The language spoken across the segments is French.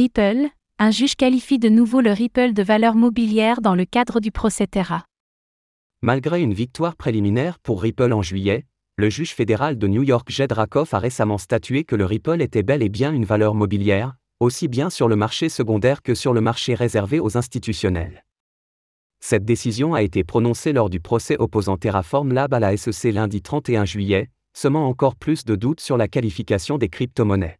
Ripple, un juge qualifie de nouveau le Ripple de valeur mobilière dans le cadre du procès Terra. Malgré une victoire préliminaire pour Ripple en juillet, le juge fédéral de New York Jed Rakoff a récemment statué que le Ripple était bel et bien une valeur mobilière, aussi bien sur le marché secondaire que sur le marché réservé aux institutionnels. Cette décision a été prononcée lors du procès opposant Terraform Lab à la SEC lundi 31 juillet, semant encore plus de doutes sur la qualification des crypto-monnaies.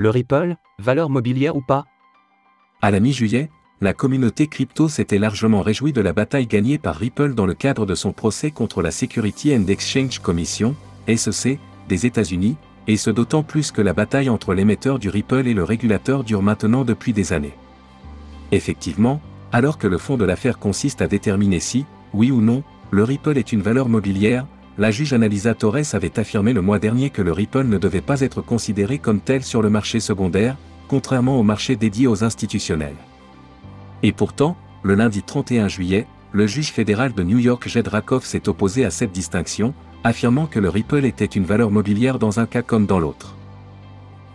Le Ripple, valeur mobilière ou pas? À la mi-juillet, la communauté crypto s'était largement réjouie de la bataille gagnée par Ripple dans le cadre de son procès contre la Security and Exchange Commission, SEC, des États-Unis, et ce d'autant plus que la bataille entre l'émetteur du Ripple et le régulateur dure maintenant depuis des années. Effectivement, alors que le fond de l'affaire consiste à déterminer si, oui ou non, le Ripple est une valeur mobilière, la juge Analisa Torres avait affirmé le mois dernier que le Ripple ne devait pas être considéré comme tel sur le marché secondaire, contrairement au marché dédié aux institutionnels. Et pourtant, le lundi 31 juillet, le juge fédéral de New York Jed Rakoff s'est opposé à cette distinction, affirmant que le Ripple était une valeur mobilière dans un cas comme dans l'autre.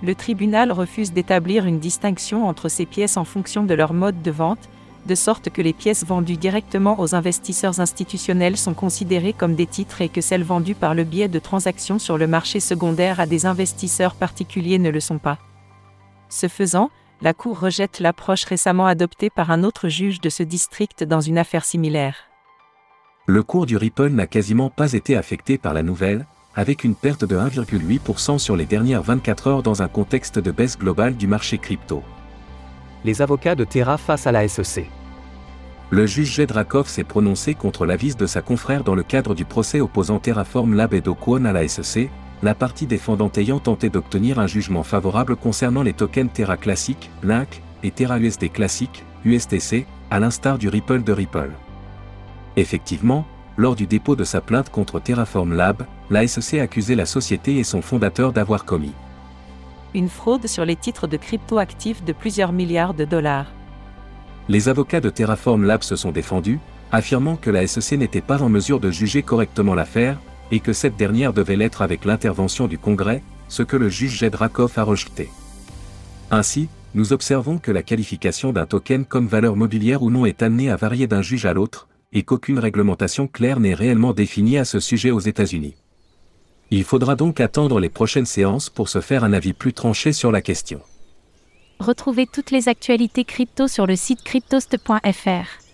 Le tribunal refuse d'établir une distinction entre ces pièces en fonction de leur mode de vente, de sorte que les pièces vendues directement aux investisseurs institutionnels sont considérées comme des titres et que celles vendues par le biais de transactions sur le marché secondaire à des investisseurs particuliers ne le sont pas. Ce faisant, la Cour rejette l'approche récemment adoptée par un autre juge de ce district dans une affaire similaire. Le cours du Ripple n'a quasiment pas été affecté par la nouvelle, avec une perte de 1,8% sur les dernières 24 heures dans un contexte de baisse globale du marché crypto. Les avocats de Terra face à la SEC. Le juge Jedrakov s'est prononcé contre l'avis de sa confrère dans le cadre du procès opposant Terraform Lab et Dokwon à la SEC, la partie défendante ayant tenté d'obtenir un jugement favorable concernant les tokens Terra Classic, Link, et Terra USD Classic, USTC, à l'instar du Ripple de Ripple. Effectivement, lors du dépôt de sa plainte contre Terraform Lab, la SEC accusait la société et son fondateur d'avoir commis une fraude sur les titres de crypto-actifs de plusieurs milliards de dollars. Les avocats de Terraform Lab se sont défendus, affirmant que la SEC n'était pas en mesure de juger correctement l'affaire, et que cette dernière devait l'être avec l'intervention du Congrès, ce que le juge Jed Rakoff a rejeté. Ainsi, nous observons que la qualification d'un token comme valeur mobilière ou non est amenée à varier d'un juge à l'autre, et qu'aucune réglementation claire n'est réellement définie à ce sujet aux États-Unis. Il faudra donc attendre les prochaines séances pour se faire un avis plus tranché sur la question. Retrouvez toutes les actualités crypto sur le site cryptost.fr.